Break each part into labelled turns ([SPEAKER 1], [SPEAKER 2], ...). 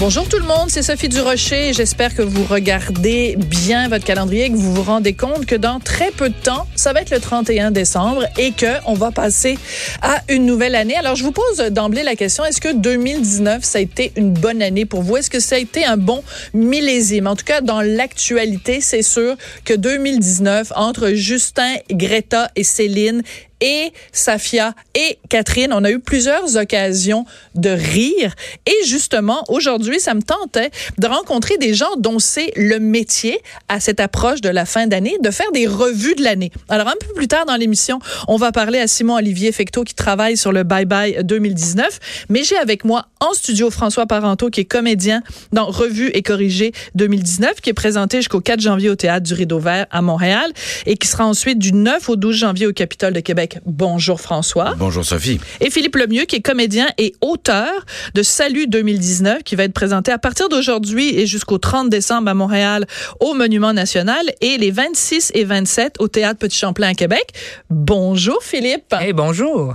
[SPEAKER 1] Bonjour tout le monde, c'est Sophie Durocher. J'espère que vous regardez bien votre calendrier, que vous vous rendez compte que dans très peu de temps, ça va être le 31 décembre et que on va passer à une nouvelle année. Alors je vous pose d'emblée la question est-ce que 2019 ça a été une bonne année pour vous? Est-ce que ça a été un bon millésime? En tout cas, dans l'actualité, c'est sûr que 2019 entre Justin, Greta et Céline et Safia et Catherine, on a eu plusieurs occasions de rire. Et justement, aujourd'hui, ça me tentait de rencontrer des gens dont c'est le métier à cette approche de la fin d'année, de faire des revues de l'année. Alors, un peu plus tard dans l'émission, on va parler à Simon-Olivier Fecteau qui travaille sur le Bye Bye 2019. Mais j'ai avec moi en studio François Parenteau qui est comédien dans Revue et Corrigé 2019, qui est présenté jusqu'au 4 janvier au Théâtre du Rideau Vert à Montréal et qui sera ensuite du 9 au 12 janvier au Capitole de Québec Bonjour François.
[SPEAKER 2] Bonjour Sophie.
[SPEAKER 1] Et Philippe Lemieux, qui est comédien et auteur de Salut 2019, qui va être présenté à partir d'aujourd'hui et jusqu'au 30 décembre à Montréal au Monument National et les 26 et 27 au Théâtre Petit Champlain à Québec. Bonjour Philippe.
[SPEAKER 3] Hey, bonjour.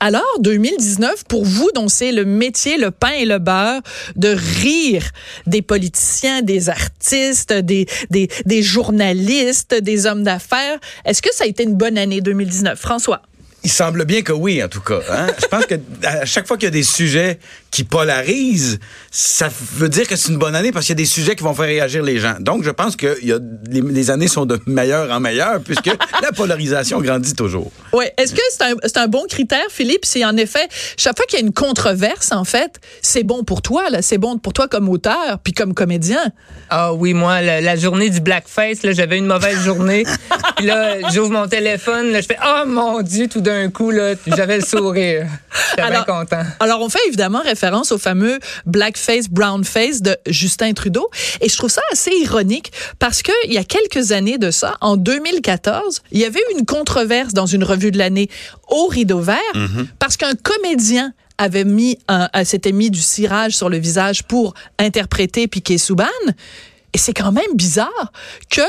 [SPEAKER 1] Alors, 2019, pour vous, dont c'est le métier, le pain et le beurre, de rire des politiciens, des artistes, des, des, des journalistes, des hommes d'affaires, est-ce que ça a été une bonne année 2019? François?
[SPEAKER 2] Il semble bien que oui, en tout cas. Hein? Je pense que à chaque fois qu'il y a des sujets qui polarisent, ça veut dire que c'est une bonne année parce qu'il y a des sujets qui vont faire réagir les gens. Donc, je pense que y a, les, les, années sont de meilleur en meilleur puisque la polarisation grandit toujours.
[SPEAKER 1] Oui. Est-ce que c'est un, un, bon critère, Philippe, si en effet, chaque fois qu'il y a une controverse, en fait, c'est bon pour toi, là, c'est bon pour toi comme auteur puis comme comédien?
[SPEAKER 3] Ah oui, moi, la, la journée du blackface, là, j'avais une mauvaise journée. puis là, j'ouvre mon téléphone, là, je fais « Oh mon Dieu! » Tout d'un coup, là, j'avais le sourire. J'étais bien content.
[SPEAKER 1] Alors, on fait évidemment référence au fameux blackface, brownface de Justin Trudeau. Et je trouve ça assez ironique parce que il y a quelques années de ça, en 2014, il y avait eu une controverse dans une revue de l'année au Rideau Vert mm -hmm. parce qu'un comédien avait mis un, s'était mis du cirage sur le visage pour interpréter Piquet Souban. Et c'est quand même bizarre que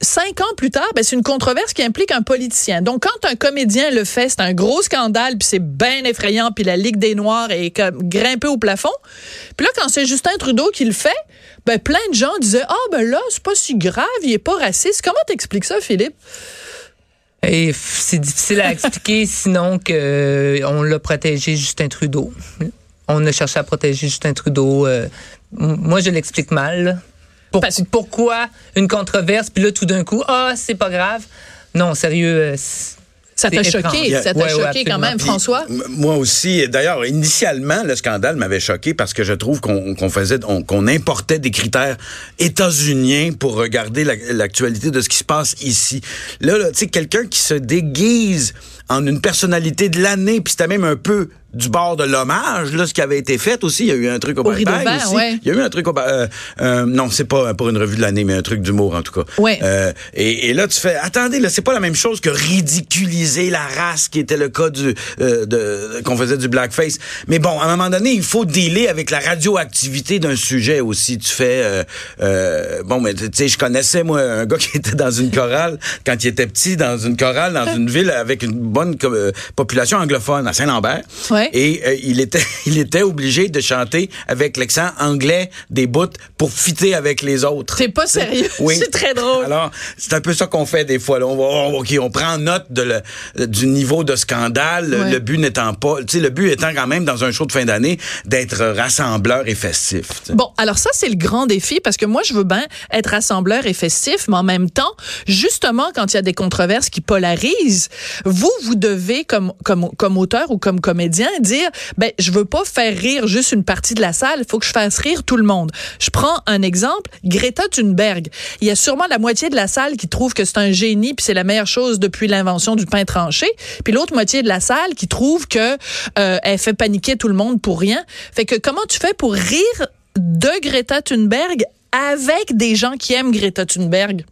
[SPEAKER 1] cinq ans plus tard, ben, c'est une controverse qui implique un politicien. Donc, quand un comédien le fait, c'est un gros scandale, puis c'est bien effrayant, puis la Ligue des Noirs est comme grimpée au plafond. Puis là, quand c'est Justin Trudeau qui le fait, ben, plein de gens disaient, ah, oh, ben là, c'est pas si grave, il est pas raciste. Comment t'expliques ça, Philippe?
[SPEAKER 3] Et c'est difficile à expliquer, sinon que euh, on l'a protégé Justin Trudeau. On a cherché à protéger Justin Trudeau. Euh, moi, je l'explique mal. Pour, pourquoi une controverse, puis là, tout d'un coup, ah, c'est pas grave? Non, sérieux.
[SPEAKER 1] Ça t'a choqué, ça t'a ouais, choqué ouais, quand même, François?
[SPEAKER 2] Moi aussi. D'ailleurs, initialement, le scandale m'avait choqué parce que je trouve qu'on qu faisait, qu'on importait des critères états-uniens pour regarder l'actualité de ce qui se passe ici. Là, là tu sais, quelqu'un qui se déguise en une personnalité de l'année, puis c'était même un peu du bord de l'hommage, là, ce qui avait été fait aussi. Il y a eu un truc au,
[SPEAKER 1] au aussi.
[SPEAKER 2] Ouais. Il y a eu un truc au euh, euh, non, c'est pas pour une revue de l'année, mais un truc d'humour en tout cas.
[SPEAKER 1] Ouais.
[SPEAKER 2] Euh, et, et, là, tu fais, attendez, là, c'est pas la même chose que ridiculiser la race, qui était le cas du euh, de qu'on faisait du blackface. Mais bon, à un moment donné, il faut dealer avec la radioactivité d'un sujet aussi. Tu fais, euh, euh, bon, mais tu sais, je connaissais moi un gars qui était dans une chorale quand il était petit, dans une chorale dans une ville avec une bonne population anglophone à Saint-Lambert.
[SPEAKER 1] Ouais.
[SPEAKER 2] Et euh, il était il était obligé de chanter avec l'accent anglais des bouts pour fitter avec les autres.
[SPEAKER 1] T'es pas sérieux?
[SPEAKER 2] Oui.
[SPEAKER 1] C'est très drôle.
[SPEAKER 2] Alors, c'est un peu ça qu'on fait des fois. Là. On va on, OK, on prend note de le, du niveau de scandale, le but n'étant pas, tu sais le but étant quand même dans un show de fin d'année d'être rassembleur et festif. T'sais.
[SPEAKER 1] Bon, alors ça c'est le grand défi parce que moi je veux bien être rassembleur et festif, mais en même temps, justement quand il y a des controverses qui polarisent, vous vous devez comme comme comme auteur ou comme comédien dire ben je veux pas faire rire juste une partie de la salle, il faut que je fasse rire tout le monde. Je prends un exemple, Greta Thunberg. Il y a sûrement la moitié de la salle qui trouve que c'est un génie puis c'est la meilleure chose depuis l'invention du pain tranché, puis l'autre moitié de la salle qui trouve que euh, elle fait paniquer tout le monde pour rien. Fait que comment tu fais pour rire de Greta Thunberg avec des gens qui aiment Greta Thunberg?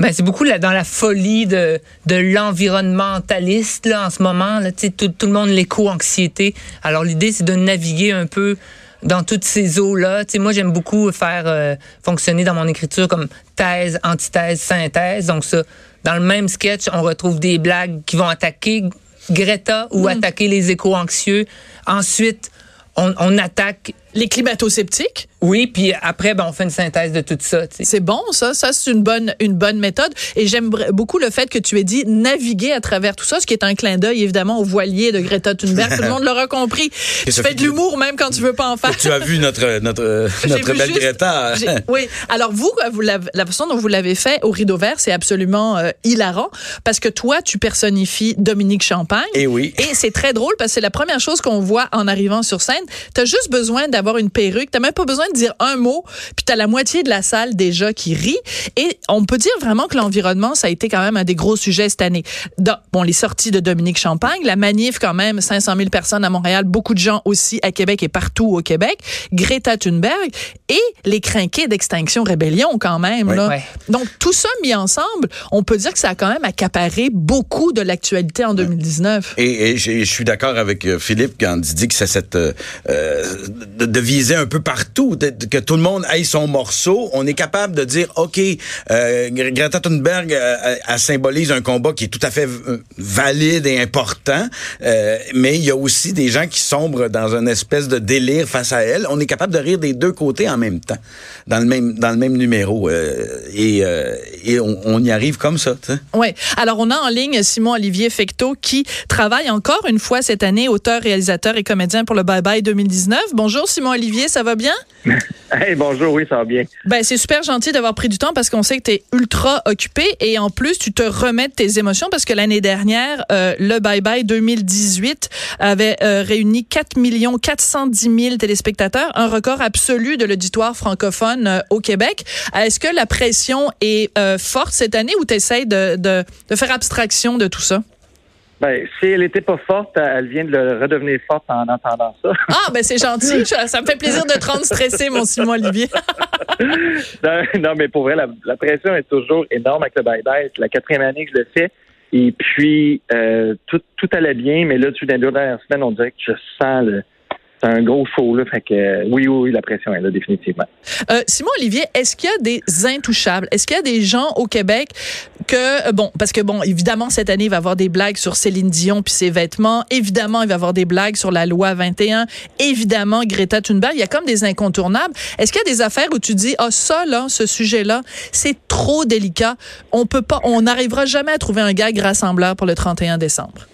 [SPEAKER 3] Ben, c'est beaucoup là, dans la folie de, de l'environnementaliste là, en ce moment. Là, tout, tout le monde l'éco-anxiété. Alors l'idée, c'est de naviguer un peu dans toutes ces eaux-là. Tu sais, moi, j'aime beaucoup faire euh, fonctionner dans mon écriture comme thèse, antithèse, synthèse. Donc ça, dans le même sketch, on retrouve des blagues qui vont attaquer Greta ou attaquer les échos anxieux. Ensuite, on, on attaque
[SPEAKER 1] Les climato-sceptiques?
[SPEAKER 3] oui, puis après, ben, on fait une synthèse de tout ça. tu.
[SPEAKER 1] C'est bon, ça. Ça, c'est une bonne, une bonne méthode. Et j'aime beaucoup le fait que tu aies dit naviguer à travers tout ça, ce qui est un clin d'œil, évidemment, au voilier de Greta Thunberg. tout le monde l'aura compris. Tu fais de l'humour même quand tu veux pas en faire.
[SPEAKER 2] Tu as vu notre, notre,
[SPEAKER 1] J'ai
[SPEAKER 2] notre belle
[SPEAKER 1] juste-
[SPEAKER 2] Greta.
[SPEAKER 1] Oui. Alors vous, vous l'avez- la façon dont vous l'avez fait au rideau vert, c'est absolument euh, hilarant parce que toi, tu personnifies Dominique Champagne.
[SPEAKER 2] Eh oui.
[SPEAKER 1] Et c'est très drôle parce que c'est la première chose qu'on voit en arrivant sur scène. T'as juste besoin d'avoir une perruque. T'as même pas besoin de dire un mot. Puis t'as la moitié de la salle déjà qui rit. Et on peut dire vraiment que l'environnement, ça a été quand même un des gros sujets cette année. Dans- bon, les sorties de Dominique Champagne, la manif quand même, 500 000 personnes à Montréal, beaucoup de gens aussi à Québec et partout au Québec. Greta Thunberg et les crinqués d'Extinction Rébellion quand même.
[SPEAKER 2] Oui.
[SPEAKER 1] là.
[SPEAKER 3] Ouais.
[SPEAKER 1] Donc tout ça mis ensemble, on peut dire que ça a quand même accaparé beaucoup de l'actualité en 2019.
[SPEAKER 2] Et, et je suis d'accord avec euh, Philippe quand il dit que c'est cette euh, euh, de, de viser un peu partout, que tout le monde aille son morceau. On est capable de dire, ok, euh, Gre- Greta Thunberg, euh, symbolise un combat qui est tout à fait euh, valide et important, euh, mais il y a aussi des gens qui sombrent dans une espèce de délire face à elle. On est capable de rire des deux côtés en même temps, dans le même dans le même numéro, et, on, y arrive comme ça.
[SPEAKER 1] Oui. Alors, on a en ligne Simon-Olivier Fecteau qui travaille encore une fois cette année, auteur, réalisateur et comédien pour le Bye Bye 2019. Bonjour Simon-Olivier, ça va bien?
[SPEAKER 4] Hey, bonjour, oui, ça va bien.
[SPEAKER 1] Ben, c'est super gentil d'avoir pris du temps parce qu'on sait que tu es ultra occupé et en plus, tu te remets de tes émotions parce que l'année dernière, euh, le Bye Bye 2018 avait euh, réuni 4 410 000 téléspectateurs, un record absolu de l'auditoire francophone euh, au Québec. Est-ce que la pression est forte cette année ou tu essaies de, de, de faire abstraction de tout ça?
[SPEAKER 4] Ben, si elle était pas forte, elle vient de le redevenir forte en entendant ça.
[SPEAKER 1] Ah, ben c'est gentil. Ça me fait plaisir de te rendre stressé, mon Simon-Olivier.
[SPEAKER 4] non, non, mais pour vrai, la, la pression est toujours énorme avec le bye-bye. C'est la quatrième année que je le fais. Et puis, euh, tout, tout allait bien, mais là, depuis les deux dernières semaines, on dirait que je sens le. C'est un gros show, là. Fait que, euh, oui, oui, oui, la pression est là, définitivement.
[SPEAKER 1] Euh, Simon-Olivier, est-ce qu'il y a des intouchables? Est-ce qu'il y a des gens au Québec que, euh, bon, parce que, bon, évidemment, cette année, il va y avoir des blagues sur Céline Dion puis ses vêtements. Évidemment, il va y avoir des blagues sur la loi 21. Évidemment, Greta Thunberg. Il y a comme des incontournables. Est-ce qu'il y a des affaires où tu dis, ah, ça, là, ce sujet-là, c'est trop délicat. On peut pas, on n'arrivera jamais à trouver un gag rassembleur pour le 31 décembre.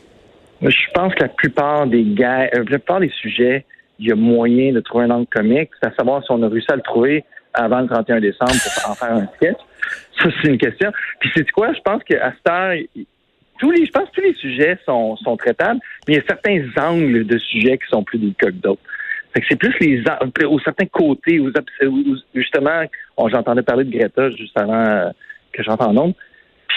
[SPEAKER 4] Je pense que la plupart des gars, la plupart des sujets, il y a moyen de trouver un angle comique. C'est à savoir si on a réussi à le trouver avant le 31 décembre pour en faire un sketch. Ça, c'est une question. Puis c'est quoi? Je pense qu'à cette heure, tous les, je pense que tous les sujets sont, sont traitables, mais il y a certains angles de sujets qui sont plus délicats que d'autres. Fait que c'est plus les an- aux certains côtés, justement, on- j'entendais parler de Greta juste avant euh, que j'entende nombre.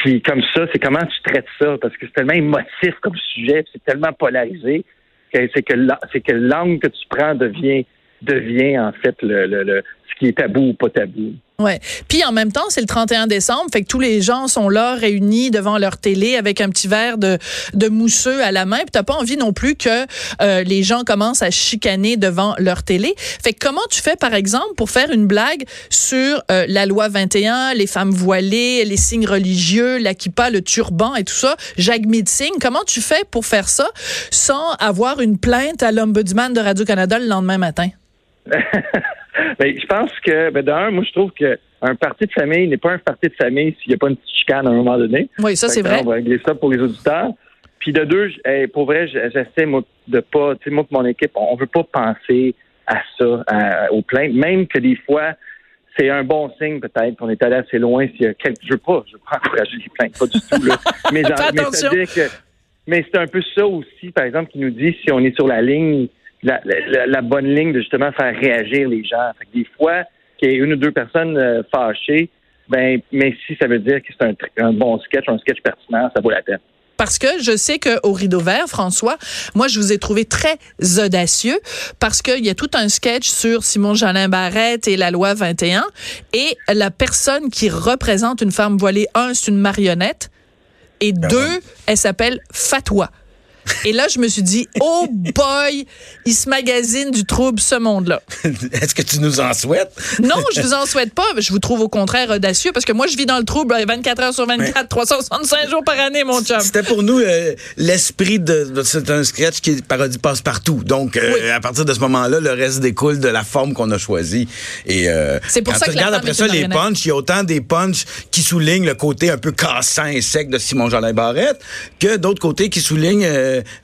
[SPEAKER 4] Puis comme ça, c'est comment tu traites ça, parce que c'est tellement émotif comme sujet, c'est tellement polarisé, c'est que la- c'est que l'angle que tu prends devient devient en fait le, le, le- ce qui est tabou ou pas tabou.
[SPEAKER 1] Ouais. Puis en même temps, c'est le 31 décembre, fait que tous les gens sont là réunis devant leur télé avec un petit verre de, de mousseux à la main. Puis t'as pas envie non plus que euh, les gens commencent à chicaner devant leur télé. Fait que comment tu fais par exemple pour faire une blague sur euh, la loi 21, les femmes voilées, les signes religieux, la kippa, le turban et tout ça, Jacques Mitzing, comment tu fais pour faire ça sans avoir une plainte à l'ombudsman de Radio Canada le lendemain matin?
[SPEAKER 4] Ben, je pense que, ben, d'un, moi, je trouve que un parti de famille n'est pas un parti de famille s'il n'y a pas une petite chicane à un moment donné.
[SPEAKER 1] Oui, ça c'est
[SPEAKER 4] que,
[SPEAKER 1] vrai.
[SPEAKER 4] On va régler ça pour les auditeurs. Puis de deux, pour vrai, j'essaie moi, de pas, tu sais, moi, mon équipe, on veut pas penser à ça, à- aux plaintes, même que des fois, c'est un bon signe peut-être qu'on est allé assez loin. S'il y a quelques, je veux pas, je veux pas encourager les plaintes, pas du tout là. Mais, que, mais c'est un peu ça aussi, par exemple, qui nous dit si on est sur la ligne, la, la- la bonne ligne de justement faire réagir les gens. Fait que des fois, qu'il y ait une ou deux personnes euh, fâchées, ben, mais si ça veut dire que c'est un, bon sketch, un sketch pertinent, ça vaut la peine.
[SPEAKER 1] Parce que je sais qu'au Rideau Vert, François, moi, je vous ai trouvé très audacieux parce qu'il y a tout un sketch sur Simon Jolin Barrette et la loi 21 et la personne qui représente une femme voilée, un, c'est une marionnette et deux, elle s'appelle Fatwa. Et là, je me suis dit, oh boy, il se magazine du trouble, ce monde-là.
[SPEAKER 2] Est-ce que tu nous en souhaites?
[SPEAKER 1] Non, je vous en souhaite pas. Je vous trouve au contraire audacieux parce que moi, je vis dans le trouble 24 heures sur 24, 365 jours par année, mon chum.
[SPEAKER 2] C'était pour nous euh, l'esprit de, de- c'est un sketch qui est parodie passe partout. Donc euh, à partir de ce moment-là, le reste découle de la forme qu'on a choisie. Et euh,
[SPEAKER 1] C'est pour
[SPEAKER 2] quand
[SPEAKER 1] ça
[SPEAKER 2] tu
[SPEAKER 1] que
[SPEAKER 2] regardes après ça les punchs, il y a autant des punchs qui soulignent le côté un peu cassant et sec de Simon Jolin Barrette que d'autres côtés qui soulignent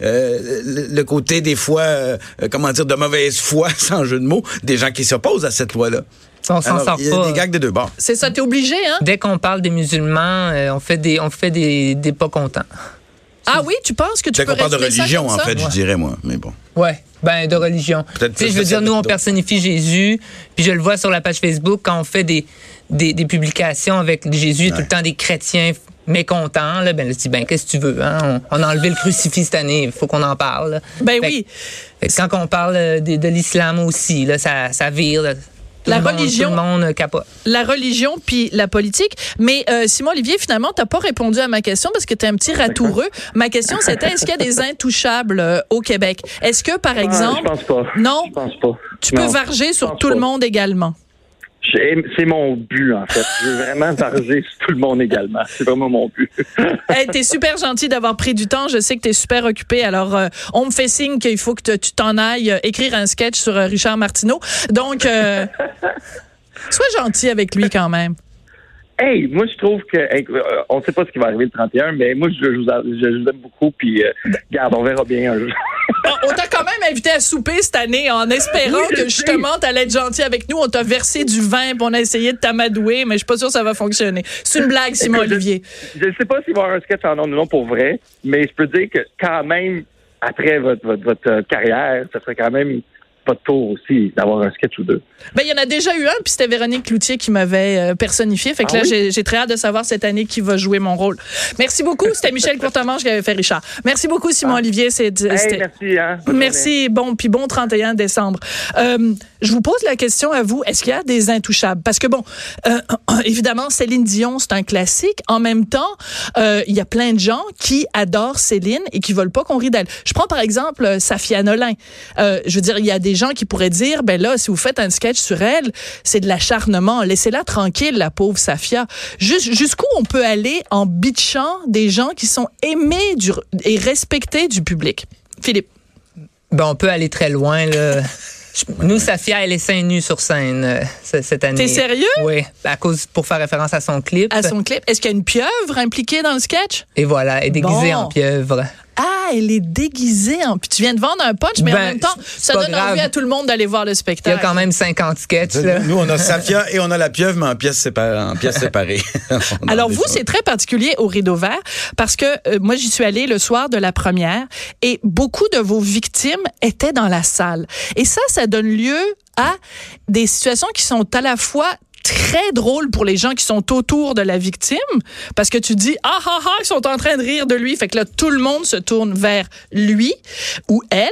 [SPEAKER 2] euh, euh, le, côté des fois euh, comment dire de mauvaise foi sans jeu de mots des gens qui s'opposent à cette loi-là.
[SPEAKER 3] On s'en sort
[SPEAKER 2] il y a
[SPEAKER 3] pas.
[SPEAKER 2] des gags des deux bords.
[SPEAKER 1] C'est ça, t'es obligé, hein?
[SPEAKER 3] Dès qu'on parle des musulmans, euh, on fait des, on fait des, des pas contents.
[SPEAKER 1] Ah oui, tu penses que tu
[SPEAKER 2] Dès
[SPEAKER 1] peux
[SPEAKER 2] qu'on parle de religion, en
[SPEAKER 1] ça?
[SPEAKER 2] fait, je
[SPEAKER 3] Ouais.
[SPEAKER 2] dirais moi. Mais bon.
[SPEAKER 3] Ouais, ben de religion.
[SPEAKER 2] Peut-être
[SPEAKER 3] Tu sais,
[SPEAKER 2] plus
[SPEAKER 3] je veux
[SPEAKER 2] de
[SPEAKER 3] dire, nous on personnifie Jésus, puis je le vois sur la page Facebook quand on fait des des, des publications avec Jésus, tout le temps des chrétiens mécontents. Là, ben là, tu dis, ben qu'est-ce que tu veux hein? on, on a enlevé le crucifix cette année, il faut qu'on en parle. là.
[SPEAKER 1] Ben
[SPEAKER 3] Fait-
[SPEAKER 1] oui.
[SPEAKER 3] fait que quand on parle euh, de, de l'islam aussi, là, ça, ça vire. là. Tout
[SPEAKER 1] La
[SPEAKER 3] le monde-
[SPEAKER 1] religion-
[SPEAKER 3] tout le monde euh, capote.
[SPEAKER 1] La religion puis la politique. Mais euh, Simon Olivier, finalement, t'as pas répondu à ma question parce que t'es un petit ratoureux. Ma question, c'était est-ce qu'il y a des intouchables euh, au Québec? Est-ce que, par
[SPEAKER 4] Ah,
[SPEAKER 1] exemple,
[SPEAKER 4] je pense pas.
[SPEAKER 1] Non?
[SPEAKER 4] Je pense pas.
[SPEAKER 1] tu peux varger sur tout le monde également?
[SPEAKER 4] C'est mon but, en fait. Je veux vraiment sur tout le monde également. C'est vraiment mon but.
[SPEAKER 1] Hey, t'es super gentil d'avoir pris du temps. Je sais que t'es super occupé. Alors, euh, on me fait signe qu'il faut que te- tu t'en ailles euh, écrire un sketch sur euh, Richard Martineau. Donc, sois gentil avec lui quand même.
[SPEAKER 4] Hey, moi, je trouve que, hey, euh, on sait pas ce qui va arriver le 31, mais moi, je, vous, aime beaucoup, puis, euh, regarde, on verra bien un jour.
[SPEAKER 1] Bon, on t'a quand même invité à souper cette année en espérant
[SPEAKER 4] Oui,
[SPEAKER 1] que justement t'allais être gentil avec nous. On t'a versé du vin, puis on a essayé de t'amadouer, mais je suis pas sûre que ça va fonctionner. C'est une blague, Simon
[SPEAKER 4] Écoute,
[SPEAKER 1] Olivier.
[SPEAKER 4] Je ne sais pas s'il va y avoir un sketch en nom ou non pour vrai, mais je peux dire que quand même, après votre, votre, votre carrière, ça serait quand même pas de tour aussi d'avoir un sketch ou deux.
[SPEAKER 1] Ben, il y en a déjà eu un, puis c'était Véronique Cloutier qui m'avait euh, personnifié. Fait que
[SPEAKER 4] Ah
[SPEAKER 1] là,
[SPEAKER 4] oui?
[SPEAKER 1] j'ai- très hâte de savoir cette année qui va jouer mon rôle. Merci beaucoup. C'était Michel Courtemanche qui avait fait Richard. Merci beaucoup, Simon Olivier. C'est,
[SPEAKER 4] Ah. Hey, merci, hein.
[SPEAKER 1] Merci, bon, puis bon 31 décembre. Euh, je vous pose la question à vous, est-ce qu'il y a des intouchables? Parce que bon, euh, évidemment, Céline Dion, c'est un classique. En même temps, euh, il y a plein de gens qui adorent Céline et qui veulent pas qu'on rie d'elle. Je prends par exemple euh, Safia Nolin. Euh, je veux dire, il y a des gens qui pourraient dire, ben là, si vous faites un sketch sur elle, c'est de l'acharnement. Laissez-la tranquille, la pauvre Safia. Jus- Jusqu'où on peut aller en bitchant des gens qui sont aimés du, et respectés du public? Philippe.
[SPEAKER 3] Ben, on peut aller très loin. Là. Nous, Safia, elle est seins nus sur scène euh, ce- cette année.
[SPEAKER 1] T'es sérieux?
[SPEAKER 3] Oui, à cause pour faire référence à son clip.
[SPEAKER 1] à son clip. Est-ce qu'il y a une pieuvre impliquée dans le sketch?
[SPEAKER 3] Et voilà, elle est déguisée
[SPEAKER 1] Bon.
[SPEAKER 3] en pieuvre.
[SPEAKER 1] Ah, elle est déguisée en. Puis tu viens de vendre un punch, mais en
[SPEAKER 3] Ben,
[SPEAKER 1] même temps,
[SPEAKER 3] c'est
[SPEAKER 1] ça donne
[SPEAKER 3] grave.
[SPEAKER 1] envie à tout le monde d'aller voir le
[SPEAKER 3] Il y a
[SPEAKER 1] spectacle.
[SPEAKER 3] quand même 50 sketchs. là.
[SPEAKER 2] Nous, on a Safia et on a la pieuvre, mais en pièces séparées. En pièces séparées. On a
[SPEAKER 1] Alors vous, c'est très particulier au Rideau Vert parce que euh, moi, j'y suis allée le soir de la première et beaucoup de vos victimes étaient dans la salle. Et ça, ça donne lieu à des situations qui sont à la fois très drôles pour les gens qui sont autour de la victime parce que tu dis ah ah ah ils sont en train de rire de lui. Fait que là tout le monde se tourne vers lui ou elle.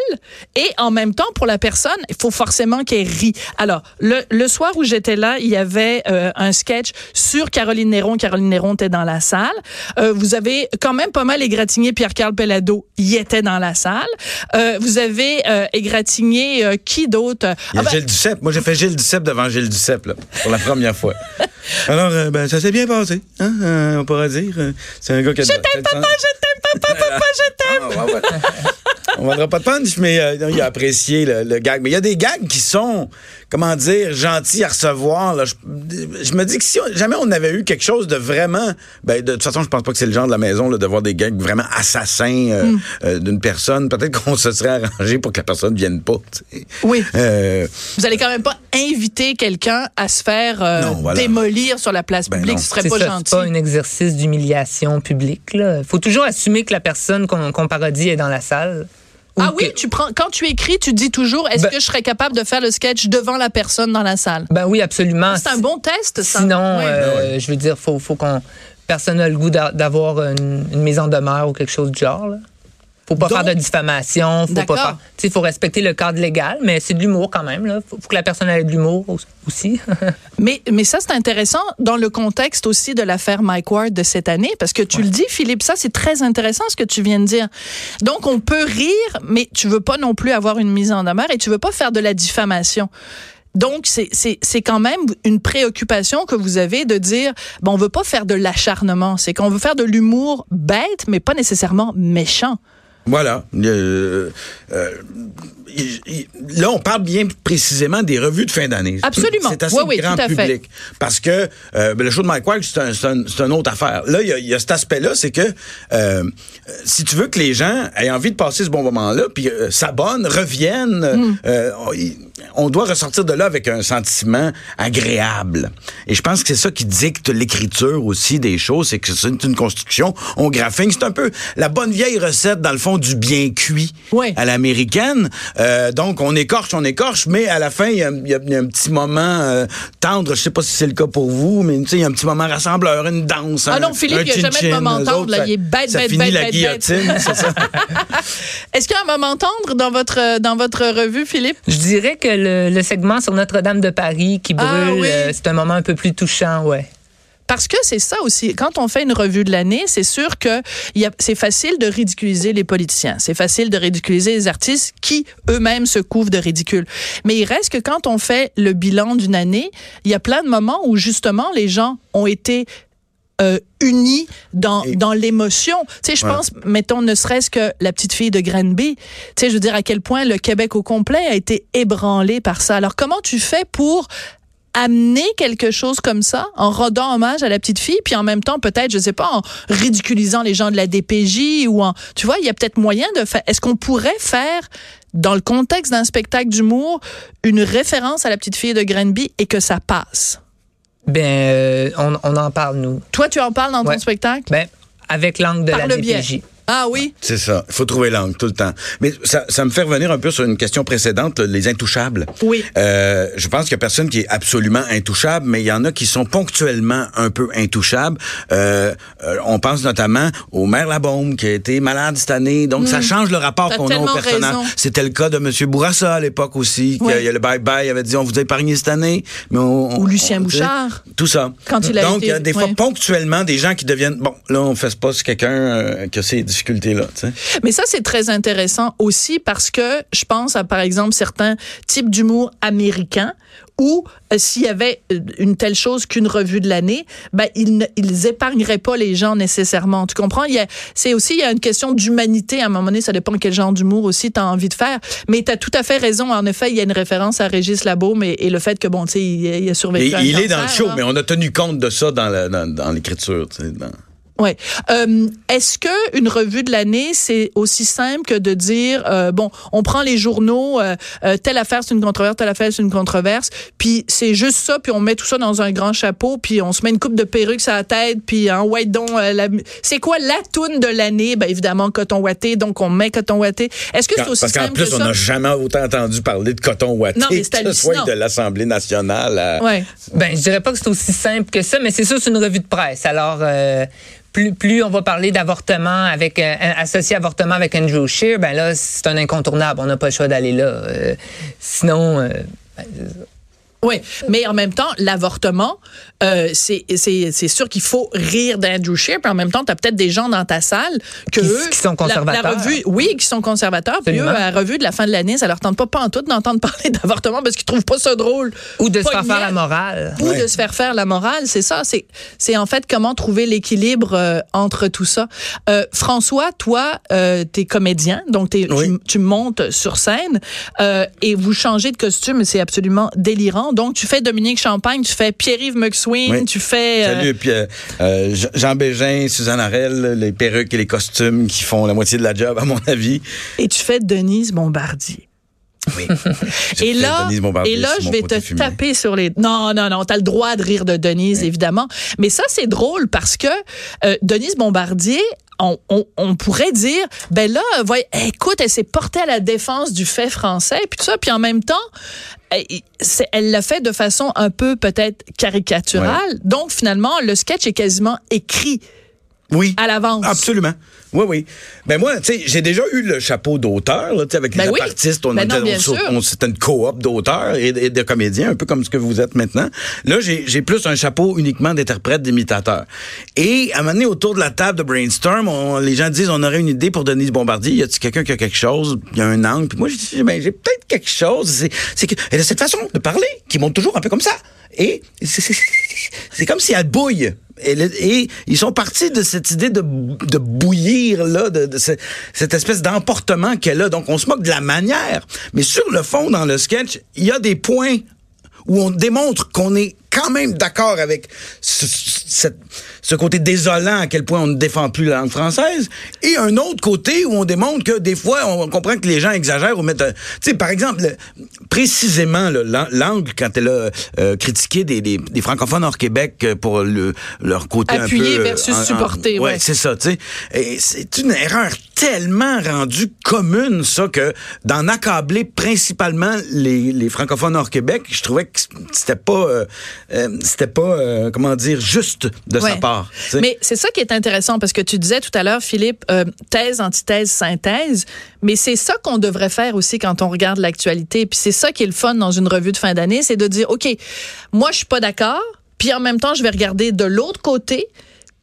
[SPEAKER 1] Et en même temps pour la personne il faut forcément qu'elle rit alors le, le soir où j'étais là il y avait euh, un sketch sur Caroline Néron. Caroline Néron était dans la salle. Euh, vous avez quand même pas mal égratigné Pierre-Carl Pellado. Il était dans la salle. Euh, vous avez égratigné qui d'autre?
[SPEAKER 2] Y
[SPEAKER 1] Ah ben,
[SPEAKER 2] Gilles Duceppe. Moi, j'ai fait Gilles Duceppe devant Gilles Duceppe, là, pour la première fois. Alors, euh, ben, ça s'est bien passé, hein, euh, on pourra dire. Euh, C'est un gars qui a... Je t'aime,
[SPEAKER 1] papa je t'aime papa papa je t'aime
[SPEAKER 2] Ah, ouais, ouais. On vendra pas de punch, mais euh, il a apprécié le, le gag. Mais il y a des gags qui sont, comment dire, gentils à recevoir. là. Je, je me dis que si on- jamais on avait eu quelque chose de vraiment... Ben, de toute façon, je pense pas que c'est le genre de la maison là, de voir des gags vraiment assassins euh,
[SPEAKER 1] Hmm.
[SPEAKER 2] euh, d'une personne. Peut-être qu'on se serait arrangé pour que la personne vienne pas.
[SPEAKER 1] Oui.
[SPEAKER 2] Euh,
[SPEAKER 1] Vous allez quand même pas inviter quelqu'un à se faire euh,
[SPEAKER 2] Non, voilà.
[SPEAKER 1] démolir sur la place
[SPEAKER 2] Ben
[SPEAKER 1] publique.
[SPEAKER 2] non.
[SPEAKER 1] Ce serait pas
[SPEAKER 3] ça,
[SPEAKER 1] gentil.
[SPEAKER 3] c'est pas un exercice d'humiliation publique. Il faut toujours assumer que la personne qu'on qu'on parodie est dans la salle. Ou
[SPEAKER 1] Ah oui,
[SPEAKER 3] que-
[SPEAKER 1] tu prends quand tu écris, tu dis toujours est-ce
[SPEAKER 3] Ben-
[SPEAKER 1] que je serais capable de faire le sketch devant la personne dans la salle?
[SPEAKER 3] Ben oui, absolument.
[SPEAKER 1] C'est un bon test ça.
[SPEAKER 3] Sinon,
[SPEAKER 1] Ouais.
[SPEAKER 3] euh, je veux dire, faut, faut qu'on. Personne n'a le goût d'a- d'avoir une, une mise en demeure ou quelque chose du genre. là. Faut pas
[SPEAKER 1] Donc-
[SPEAKER 3] faire de diffamation, faut pas faire, sais, faut respecter le cadre légal, mais c'est de l'humour quand même là. Faut, faut que la personne ait de l'humour au- aussi.
[SPEAKER 1] Mais, mais ça, c'est intéressant dans le contexte aussi de l'affaire Mike Ward de cette année, parce que tu le dis, Philippe, ça, c'est très intéressant ce que tu viens de dire. Donc, on peut rire, mais tu veux pas non plus avoir une mise en demeure et tu veux pas faire de la diffamation. Donc, c'est quand même une préoccupation que vous avez de dire, bon, on veut pas faire de l'acharnement, c'est qu'on veut faire de l'humour bête, mais pas nécessairement méchant.
[SPEAKER 2] Voilà. Euh, euh, là, on parle bien précisément des revues de fin d'année.
[SPEAKER 1] Absolument.
[SPEAKER 2] C'est assez
[SPEAKER 1] Oui, oui,
[SPEAKER 2] grand
[SPEAKER 1] tout à fait.
[SPEAKER 2] public. Parce que euh, ben, le show de Mike Ward, c'est un, c'est un- c'est une autre affaire. Là, il y a, il y a cet aspect-là, c'est que si tu veux que les gens aient envie de passer ce bon moment-là, puis s'abonnent, reviennent,
[SPEAKER 1] Mm.
[SPEAKER 2] on doit ressortir de là avec un sentiment agréable. Et je pense que c'est ça qui dicte l'écriture aussi des choses, c'est que c'est une construction, on graphine. C'est un peu la bonne vieille recette, dans le fond, du bien cuit
[SPEAKER 1] Oui.
[SPEAKER 2] à l'américaine. Euh, donc, on écorche, on écorche, mais à la fin, il y a, y y un petit moment euh, tendre. Je sais pas si c'est le cas pour vous, mais tu sais, il y a un petit moment rassembleur, une danse.
[SPEAKER 1] Ah
[SPEAKER 2] un-
[SPEAKER 1] non, Philippe, il y a jamais de moment tendre,
[SPEAKER 2] autres,
[SPEAKER 1] là.
[SPEAKER 2] ça-
[SPEAKER 1] Il est bête,
[SPEAKER 2] ça
[SPEAKER 1] bête,
[SPEAKER 2] finit
[SPEAKER 1] bête,
[SPEAKER 2] la
[SPEAKER 1] bête,
[SPEAKER 2] guillotine, c'est ça?
[SPEAKER 1] Est-ce qu'il y a un moment tendre dans votre, dans votre revue, Philippe?
[SPEAKER 3] Je dirais que le, le segment sur Notre-Dame de Paris qui brûle,
[SPEAKER 1] Ah oui.
[SPEAKER 3] euh, c'est un moment un peu plus touchant, ouais.
[SPEAKER 1] Parce que c'est ça aussi. Quand on fait une revue de l'année, c'est sûr que c'est facile de ridiculiser les politiciens. C'est facile de ridiculiser les artistes qui eux-mêmes se couvrent de ridicule. Mais il reste que quand on fait le bilan d'une année, il y a plein de moments où justement les gens ont été euh, unis dans,
[SPEAKER 2] Et-
[SPEAKER 1] dans l'émotion. Tu sais, je
[SPEAKER 2] Ouais.
[SPEAKER 1] pense, mettons, ne serait-ce que la petite fille de Granby. Tu sais, je veux dire à quel point le Québec au complet a été ébranlé par ça. Alors, comment tu fais pour amener quelque chose comme ça en rendant hommage à la petite fille puis en même temps peut-être je sais pas en ridiculisant les gens de la DPJ ou en tu vois il y a peut-être moyen de faire est-ce qu'on pourrait faire dans le contexte d'un spectacle d'humour une référence à la petite fille de Granby et que ça passe?
[SPEAKER 3] Ben, euh, on, on en parle, nous.
[SPEAKER 1] toi tu en parles dans ton spectacle?
[SPEAKER 3] Ben, avec l'angle de
[SPEAKER 1] par
[SPEAKER 3] la
[SPEAKER 1] biais
[SPEAKER 3] DPJ.
[SPEAKER 1] Ah oui?
[SPEAKER 2] C'est ça. Il faut trouver l'angle tout le temps. Mais ça, ça me fait revenir un peu sur une question précédente, les intouchables.
[SPEAKER 1] Oui.
[SPEAKER 2] Euh, je pense qu'il y a personne qui est absolument intouchable, mais il y en a qui sont ponctuellement un peu intouchables. Euh, euh, on pense notamment au maire Labaume qui a été malade cette année. Donc, ça change le rapport
[SPEAKER 1] Hmm.
[SPEAKER 2] Qu'on a au personnage. C'était le cas de M. Bourassa à l'époque aussi.
[SPEAKER 1] Oui.
[SPEAKER 2] il y a le bye-bye, il avait dit on vous a épargné cette année. Mais on,
[SPEAKER 1] Ou Lucien
[SPEAKER 2] on-
[SPEAKER 1] Bouchard.
[SPEAKER 2] Tout ça.
[SPEAKER 1] Quand il a
[SPEAKER 2] Donc,
[SPEAKER 1] été-
[SPEAKER 2] il y a des fois
[SPEAKER 1] ouais.
[SPEAKER 2] ponctuellement des gens qui deviennent bon, là on fait pas sur quelqu'un euh, qui a sais.
[SPEAKER 1] Mais ça, c'est très intéressant aussi parce que je pense à, par exemple, certains types d'humour américains où euh, s'il y avait euh, une telle chose qu'une revue de l'année, ben ils, ne- ils épargneraient pas les gens nécessairement. Tu comprends? Il y a c'est aussi il y a une question d'humanité à un moment donné, ça dépend quel genre d'humour aussi tu as envie de faire. Mais tu as tout à fait raison en effet, il y a une référence à Régis Labaume et, et le fait que bon, tu sais, il, il a survécu
[SPEAKER 2] Et
[SPEAKER 1] à un
[SPEAKER 2] il est dans le show,
[SPEAKER 1] hein.
[SPEAKER 2] mais on a tenu compte de ça dans la- dans- dans l'écriture. dans-
[SPEAKER 1] Ouais. Euh, Est-ce que une revue de l'année c'est aussi simple que de dire euh, bon, on prend les journaux, euh, euh, telle affaire c'est une controverse, telle affaire c'est une controverse, puis c'est juste ça, puis on met tout ça dans un grand chapeau, puis on se met une coupe de perruque sur la tête, puis en white don, euh, la- c'est quoi la toune de l'année? Ben évidemment coton watté, donc on met coton watté. Est-ce que c'est aussi
[SPEAKER 2] Parce qu'en
[SPEAKER 1] simple
[SPEAKER 2] plus,
[SPEAKER 1] que
[SPEAKER 2] on n'a jamais autant entendu parler de coton ouaté,
[SPEAKER 1] Non, mais
[SPEAKER 2] que ce soit de l'Assemblée nationale.
[SPEAKER 1] Ouais.
[SPEAKER 3] Ben, je dirais pas que c'est aussi simple que ça, mais c'est sûr, c'est une revue de presse. Alors, euh, plus, plus on va parler d'avortement avec euh, associé avortement avec Andrew Scheer, ben là, c'est un incontournable. On n'a pas le choix d'aller là. Euh, sinon, euh,
[SPEAKER 1] Oui, mais en même temps, l'avortement, euh, c'est c'est c'est sûr qu'il faut rire d'Andrew Scheer, puis en même temps, tu as peut-être des gens dans ta salle que
[SPEAKER 3] Qui-
[SPEAKER 1] eux,
[SPEAKER 3] qui sont
[SPEAKER 1] la-
[SPEAKER 3] conservateurs.
[SPEAKER 1] La, revue, oui, qui sont conservateurs, puis eux, à la revue de la fin de l'année, ça leur tente pas pantoute d'entendre parler d'avortement parce qu'ils trouvent pas ça drôle.
[SPEAKER 3] ou de se faire faire la morale.
[SPEAKER 1] Ou
[SPEAKER 2] Ouais.
[SPEAKER 1] de se faire faire la morale, c'est ça. C'est, c'est en fait comment trouver l'équilibre euh, entre tout ça. Euh, François, toi, euh, t'es comédien, donc t'es-
[SPEAKER 2] Oui.
[SPEAKER 1] tu, tu montes sur scène euh, et vous changez de costume, c'est absolument délirant. Donc tu fais Dominique Champagne, tu fais Pierre-Yves McSween,
[SPEAKER 2] Oui.
[SPEAKER 1] tu fais euh,
[SPEAKER 2] Salut, puis euh, Jean- Bégin, Suzanne Arel, les perruques et les costumes qui font la moitié de la job, à mon avis.
[SPEAKER 1] et tu fais Denise Bombardier.
[SPEAKER 2] Oui.
[SPEAKER 1] Et là, et là, je vais te
[SPEAKER 2] fumé.
[SPEAKER 1] taper sur les. Non, non, non, t'as le droit de rire de Denise, évidemment. Mais ça, c'est drôle parce que euh, Denise Bombardier, on, on, on pourrait dire, ben là, voyez, écoute, elle s'est portée à la défense du fait français, puis tout ça, puis en même temps, elle c'est- elle l'a fait de façon un peu peut-être caricaturale. Donc finalement, le sketch est quasiment écrit
[SPEAKER 2] Oui.
[SPEAKER 1] à l'avance.
[SPEAKER 2] Absolument. Oui, oui. Ben moi, tu sais, j'ai déjà eu le chapeau d'auteur, là, tu sais, avec
[SPEAKER 1] Ben
[SPEAKER 2] les
[SPEAKER 1] oui.
[SPEAKER 2] artistes. On
[SPEAKER 1] Ben non, bien
[SPEAKER 2] on- on- C'était une coop d'auteurs et, et de comédiens, un peu comme ce que vous êtes maintenant. Là, j'ai plus un chapeau uniquement d'interprète, d'imitateur. Et à un moment donné, autour de la table de brainstorm, on- les gens disent, on aurait une idée pour Denise Bombardier. Y a-t-il quelqu'un qui a quelque chose? Y a un angle. Puis moi, j'ai dit, ben, j'ai peut-être quelque chose. C'est c'est que elle a cette façon de parler qui monte toujours un peu comme ça. Et c'est- comme si elle bouille. Et, et ils sont partis de cette idée de, bouillir, là, de, de ce- cette espèce d'emportement qu'elle a. Donc, on se moque de la manière. Mais sur le fond, dans le sketch, il y a des points où on démontre qu'on est quand même d'accord avec ce, cette- ce côté désolant à quel point on ne défend plus la langue française, et un autre côté où on démontre que des fois, on comprend que les gens exagèrent ou mettent... Tu sais, par exemple, le- précisément, l'angle, quand elle a euh, critiqué des, des- des francophones hors Québec euh, pour le, leur côté
[SPEAKER 1] Appuyer
[SPEAKER 2] un peu...
[SPEAKER 1] versus
[SPEAKER 2] en- en-
[SPEAKER 1] supporter, ouais.
[SPEAKER 2] ouais, c'est ça, tu sais. C'est une erreur tellement rendue commune, ça, que d'en accabler principalement les, les francophones hors Québec, je trouvais que c'était pas, euh, euh, c'était pas, euh, comment dire, juste de sa part.
[SPEAKER 1] Mais c'est ça qui est intéressant parce que tu disais tout à l'heure, Philippe, euh, thèse, antithèse, synthèse. Mais c'est ça qu'on devrait faire aussi quand on regarde l'actualité. Puis c'est ça qui est le fun dans une revue de fin d'année, c'est de dire, OK, moi, je suis pas d'accord. Puis en même temps, je vais regarder de l'autre côté.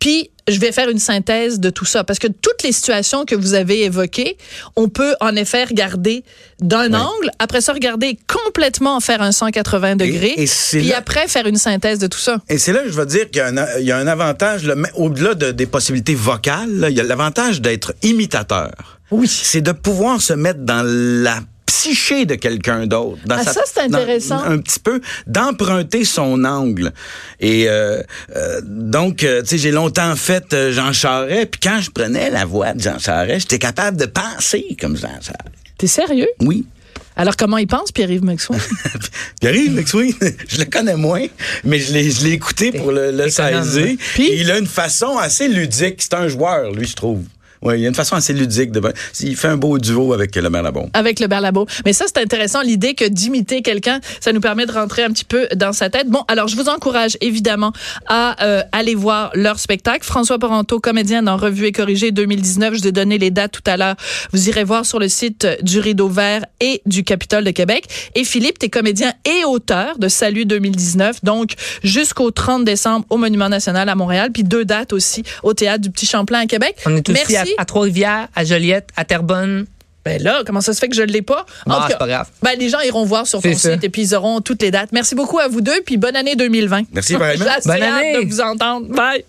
[SPEAKER 1] Puis je vais faire une synthèse de tout ça. Parce que toutes les situations que vous avez évoquées, on peut en effet regarder d'un angle, après ça, regarder complètement faire un 180 degrés,
[SPEAKER 2] et
[SPEAKER 1] puis
[SPEAKER 2] là-
[SPEAKER 1] après faire une synthèse de tout ça.
[SPEAKER 2] Et c'est là que je veux dire qu'il y a un, il y a un avantage, au-delà de- des possibilités vocales, là, il y a l'avantage d'être imitateur.
[SPEAKER 1] Oui.
[SPEAKER 2] C'est de pouvoir se mettre dans la psyché de quelqu'un d'autre.
[SPEAKER 1] Ah, ça, c'est
[SPEAKER 2] dans-
[SPEAKER 1] intéressant.
[SPEAKER 2] un petit peu, d'emprunter son angle. Et euh, euh, donc, euh, tu sais, j'ai longtemps fait Jean Charest, puis quand je prenais la voix de Jean Charest, j'étais capable de penser comme Jean Charest.
[SPEAKER 1] T'es sérieux?
[SPEAKER 2] Oui.
[SPEAKER 1] Alors, comment il pense, Pierre-Yves Maxwell?
[SPEAKER 2] Pierre-Yves McSween, je le connais moins, mais je l'ai, écouté pour le, le saisir.
[SPEAKER 3] ouais.
[SPEAKER 1] Puis?
[SPEAKER 2] Il a une façon assez ludique. C'est un joueur, lui, je trouve. Oui, il a une façon assez ludique. De... Il fait un beau duo avec le maire Labon.
[SPEAKER 1] Avec le Berlabo. Mais ça, c'est intéressant, l'idée que d'imiter quelqu'un, ça nous permet de rentrer un petit peu dans sa tête. Bon, alors, je vous encourage évidemment à euh, aller voir leur spectacle. François Poranto, comédien dans Revue et Corrigé 2019. Je vous ai donné les dates tout à l'heure. Vous irez voir sur le site du Rideau Vert et du Capitole de Québec. Et Philippe, t'es comédien et auteur de Salut 2019. Donc, jusqu'au 30 décembre au Monument National à Montréal. Puis deux dates aussi au Théâtre du Petit Champlain à Québec.
[SPEAKER 3] On est aussi
[SPEAKER 1] Merci.
[SPEAKER 3] à, à Trois-Rivières, à Joliette, à Terrebonne.
[SPEAKER 1] Ben là, comment ça se fait que je ne l'ai pas? En
[SPEAKER 3] Ah,
[SPEAKER 1] tout cas,
[SPEAKER 3] c'est pas grave.
[SPEAKER 1] Ben, les gens iront voir sur ton
[SPEAKER 3] ça.
[SPEAKER 1] site et puis ils auront toutes les dates. Merci beaucoup à vous deux, puis bonne année 2020.
[SPEAKER 2] Merci,
[SPEAKER 1] assez
[SPEAKER 3] Bonne année.
[SPEAKER 1] de vous entendre. Bye.